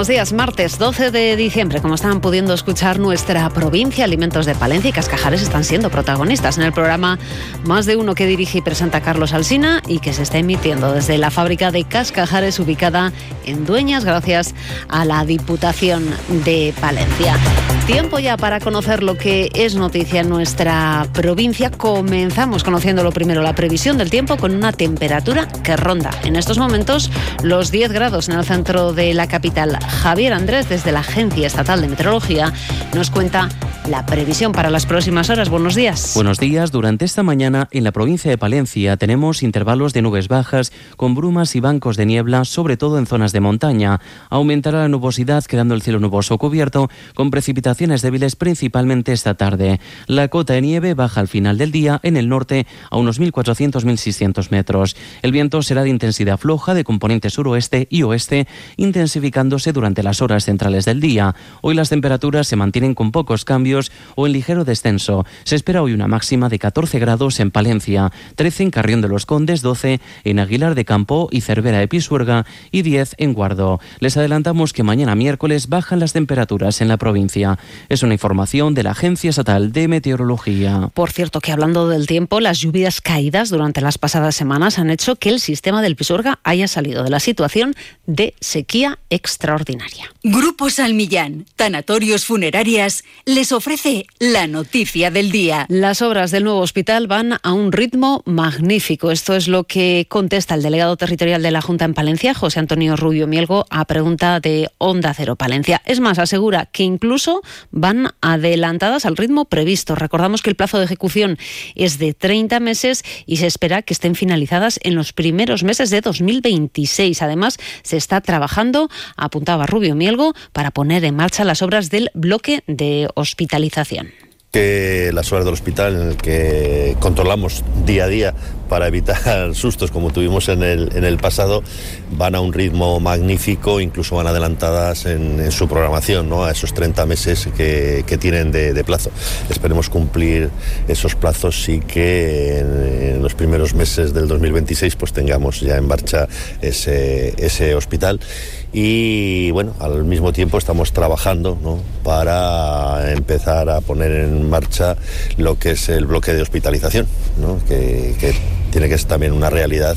Buenos días, martes 12 de diciembre. Como están pudiendo escuchar, nuestra provincia, Alimentos de Palencia y Cascajares están siendo protagonistas en el programa Más de uno que dirige y presenta Carlos Alsina y que se está emitiendo desde la fábrica de Cascajares ubicada en Dueñas gracias a la Diputación de Palencia. Tiempo ya para conocer lo que es noticia en nuestra provincia. Comenzamos conociendo lo primero, la previsión del tiempo con una temperatura que ronda en estos momentos los 10 grados en el centro de la capital. Javier Andrés, desde la Agencia Estatal de Meteorología, nos cuenta la previsión para las próximas horas. Buenos días. Buenos días. Durante esta mañana en la provincia de Palencia tenemos intervalos de nubes bajas con brumas y bancos de niebla, sobre todo en zonas de montaña. Aumentará la nubosidad quedando el cielo nuboso cubierto con precipitaciones débiles principalmente esta tarde. La cota de nieve baja al final del día en el norte a unos 1.400-1.600 metros. El viento será de intensidad floja de componente suroeste y oeste, intensificándose durante las horas centrales del día. Hoy las temperaturas se mantienen con pocos cambios o en ligero descenso. Se espera hoy una máxima de 14 grados en Palencia, 13 en Carrión de los Condes, 12 en Aguilar de Campo y Cervera de Pisuerga y 10 en Guardo. Les adelantamos que mañana miércoles bajan las temperaturas en la provincia. Es una información de la Agencia Estatal de Meteorología. Por cierto, que hablando del tiempo, las lluvias caídas durante las pasadas semanas han hecho que el sistema del Pisuerga haya salido de la situación de sequía extraordinaria. Grupo Salmillán, Tanatorios Funerarias, les ofrece la noticia del día. Las obras del nuevo hospital van a un ritmo magnífico. Esto es lo que contesta el delegado territorial de la Junta en Palencia, José Antonio Rubio Mielgo, a pregunta de Onda Cero Palencia. Es más, asegura que incluso van adelantadas al ritmo previsto. Recordamos que el plazo de ejecución es de 30 meses y se espera que estén finalizadas en los primeros meses de 2026. Además, se está trabajando, apuntaba Rubio Mielgo, para poner en marcha las obras del bloque de hospital que las horas del hospital en el que controlamos día a día para evitar sustos como tuvimos en el, en el pasado, van a un ritmo magnífico, incluso van adelantadas en, su programación, ¿no? a esos 30 meses que, tienen de, plazo. Esperemos cumplir esos plazos y que en, los primeros meses del 2026 pues tengamos ya en marcha ese, ese hospital y bueno, al mismo tiempo estamos trabajando para empezar a poner en marcha lo que es el bloque de hospitalización, que, que tiene que ser también una realidad.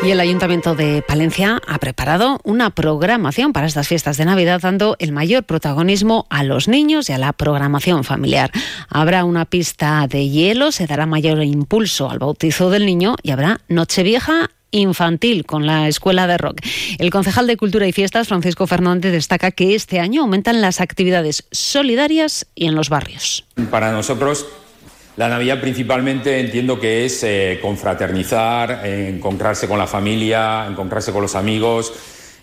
Y el Ayuntamiento de Palencia ha preparado una programación para estas fiestas de Navidad, dando el mayor protagonismo a los niños y a la programación familiar. Habrá una pista de hielo, se dará mayor impulso al bautizo del niño y habrá Nochevieja infantil con la Escuela de Rock. El concejal de Cultura y Fiestas, Francisco Fernández, destaca que este año aumentan las actividades solidarias y en los barrios. Para nosotros la Navidad principalmente entiendo que es eh, confraternizar, encontrarse con la familia, encontrarse con los amigos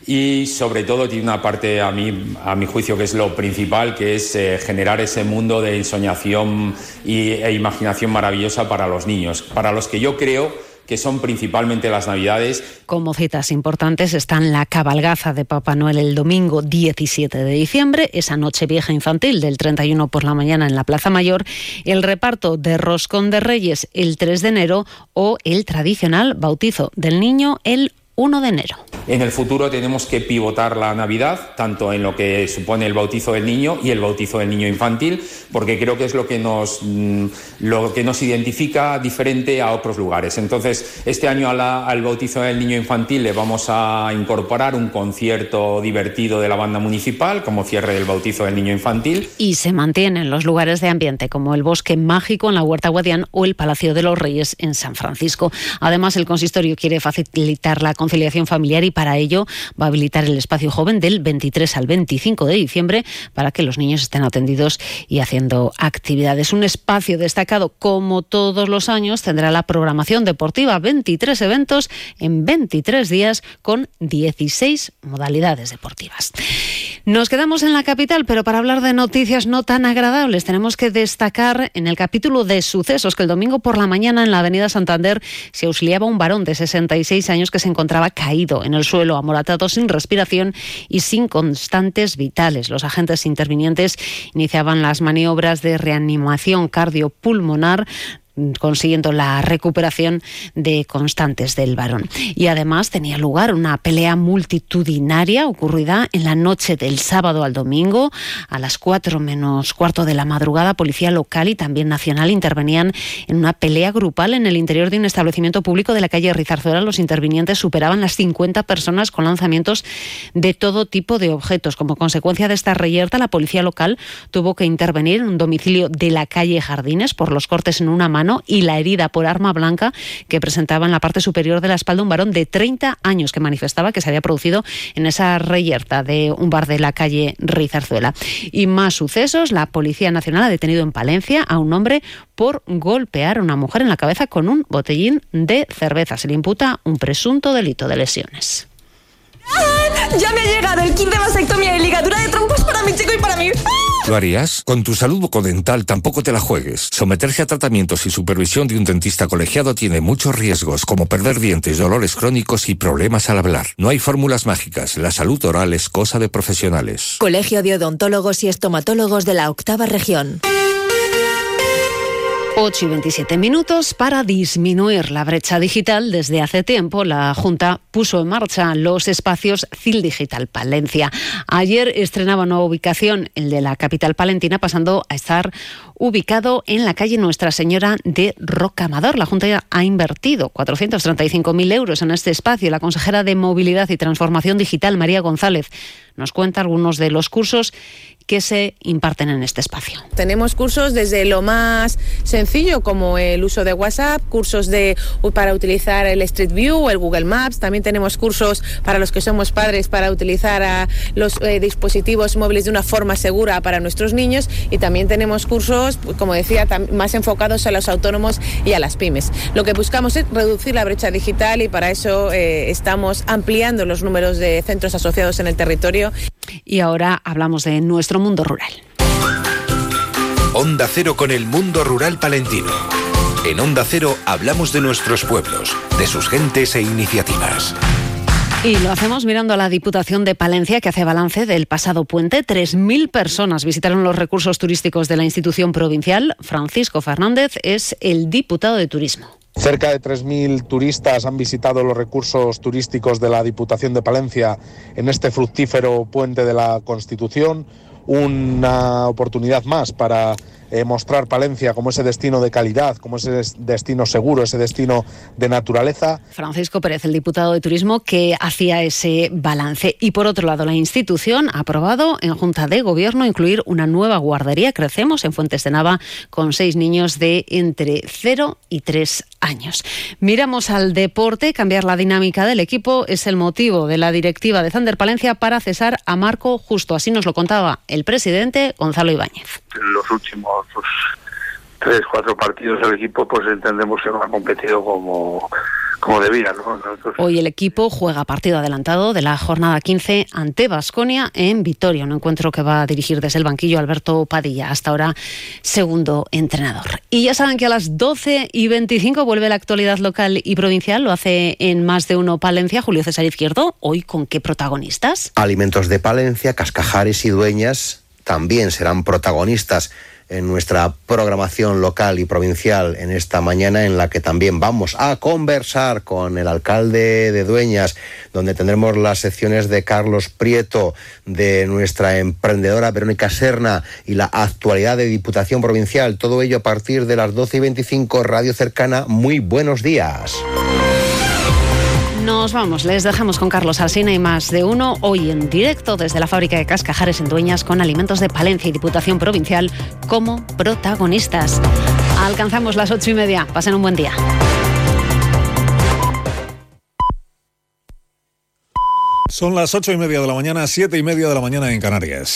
y sobre todo tiene una parte a mi, a mi juicio que es lo principal, que es eh, generar ese mundo de ensoñación y, e imaginación maravillosa para los niños, para los que yo creo que son principalmente las Navidades. Como citas importantes están la cabalgaza de Papá Noel el domingo 17 de diciembre, esa noche vieja infantil del 31 por la mañana en la Plaza Mayor, el reparto de Roscón de Reyes el 3 de enero o el tradicional bautizo del niño el 1 de enero. En el futuro tenemos que pivotar la Navidad, tanto en lo que supone el bautizo del niño y el bautizo del niño infantil, porque creo que es lo que nos, mm, lo que nos identifica diferente a otros lugares. Entonces, este año al bautizo del niño infantil le vamos a incorporar un concierto divertido de la banda municipal como cierre del bautizo del niño infantil. Y se mantienen los lugares de ambiente como el Bosque Mágico en la Huerta Guadián o el Palacio de los Reyes en San Francisco. Además, el consistorio quiere facilitar la conciliación familiar y para ello va a habilitar el espacio joven del 23 al 25 de diciembre para que los niños estén atendidos y haciendo actividades. Un espacio destacado como todos los años tendrá la programación deportiva, 23 eventos en 23 días con 16 modalidades deportivas. Nos quedamos en la capital, pero para hablar de noticias no tan agradables tenemos que destacar en el capítulo de sucesos que el domingo por la mañana en la avenida Santander se auxiliaba un varón de 66 años que se encontraba caído en el suelo, amoratado, sin respiración y sin constantes vitales. Los agentes intervinientes iniciaban las maniobras de reanimación cardiopulmonar consiguiendo la recuperación de constantes del varón. Y además tenía lugar una pelea multitudinaria ocurrida en la noche del sábado al domingo a las 4 menos cuarto de la madrugada. Policía local y también nacional intervenían en una pelea grupal en el interior de un establecimiento público de la calle Rizarzuela. Los intervinientes superaban las 50 personas con lanzamientos de todo tipo de objetos. Como consecuencia de esta reyerta, la policía local tuvo que intervenir en un domicilio de la calle Jardines por los cortes en una mano y la herida por arma blanca que presentaba en la parte superior de la espalda un varón de 30 años que manifestaba que se había producido en esa reyerta de un bar de la calle Rizarzuela. Y más sucesos, la Policía Nacional ha detenido en Palencia a un hombre por golpear a una mujer en la cabeza con un botellín de cerveza. Se le imputa un presunto delito de lesiones. ¡Ya me ha llegado el kit de vasectomía y ligadura de trompos para mi chico y para mí! ¿Lo harías? Con tu salud bucodental tampoco te la juegues. Someterse a tratamientos y supervisión de un dentista colegiado tiene muchos riesgos, como perder dientes, dolores crónicos y problemas al hablar. No hay fórmulas mágicas. La salud oral es cosa de profesionales. Colegio de Odontólogos y Estomatólogos de la Octava Región. 8 y 27 minutos para disminuir la brecha digital. Desde hace tiempo la Junta puso en marcha los espacios CIL Digital Palencia. Ayer estrenaba nueva ubicación, el de la capital palentina, pasando a estar ubicado en la calle Nuestra Señora de Rocamador. La Junta ha invertido 435.000 euros en este espacio. La consejera de Movilidad y Transformación Digital, María González, nos cuenta algunos de los cursos que se imparten en este espacio. Tenemos cursos desde lo más sencillo como el uso de WhatsApp, cursos de para utilizar el Street View, el Google Maps, también tenemos cursos para los que somos padres para utilizar los eh, dispositivos móviles de una forma segura para nuestros niños y también tenemos cursos, como decía, más enfocados a los autónomos y a las pymes. Lo que buscamos es reducir la brecha digital y para eso eh, estamos ampliando los números de centros asociados en el territorio. Y ahora hablamos de nuestro mundo rural. Onda Cero con el mundo rural palentino. En Onda Cero hablamos de nuestros pueblos, de sus gentes e iniciativas. Y lo hacemos mirando a la Diputación de Palencia, que hace balance del pasado puente. 3.000 personas visitaron los recursos turísticos de la institución provincial. Francisco Fernández es el diputado de Turismo. Cerca de 3.000 turistas han visitado los recursos turísticos de la Diputación de Palencia en este fructífero puente de la Constitución. Una oportunidad más para eh, mostrar Palencia como ese destino de calidad, como ese destino seguro, ese destino de naturaleza. Francisco Pérez, el diputado de Turismo, que hacía ese balance. Y por otro lado, la institución ha aprobado en Junta de Gobierno incluir una nueva guardería, Crecemos, en Fuentes de Nava, con seis niños de entre 0 y 3 años. Miramos al deporte, cambiar la dinámica del equipo es el motivo de la directiva de Zander Palencia para cesar a Marco Justo. Así nos lo contaba el presidente Gonzalo Ibáñez. Los últimos pues, tres, cuatro partidos del equipo, pues entendemos que no ha competido como, como debía. Hoy el equipo juega partido adelantado de la jornada 15 ante Basconia en Vitoria, un encuentro que va a dirigir desde el banquillo Alberto Padilla, hasta ahora segundo entrenador. Y ya saben que a las 12 y 25 vuelve la actualidad local y provincial, lo hace en más de uno Palencia, Julio César Izquierdo. Hoy con qué protagonistas? Alimentos de Palencia, Cascajares y Dueñas también serán protagonistas en nuestra programación local y provincial en esta mañana en la que también vamos a conversar con el alcalde de Dueñas, donde tendremos las secciones de Carlos Prieto, de nuestra emprendedora Verónica Serna y la actualidad de Diputación Provincial. Todo ello a partir de las 12 y 25, Radio Cercana. Muy buenos días. Nos vamos, les dejamos con Carlos Alsina y más de uno hoy en directo desde la fábrica de Cascajares en Dueñas con Alimentos de Palencia y Diputación Provincial como protagonistas. Alcanzamos las ocho y media. Pasen un buen día. Son las ocho y media de la mañana, siete y media de la mañana en Canarias.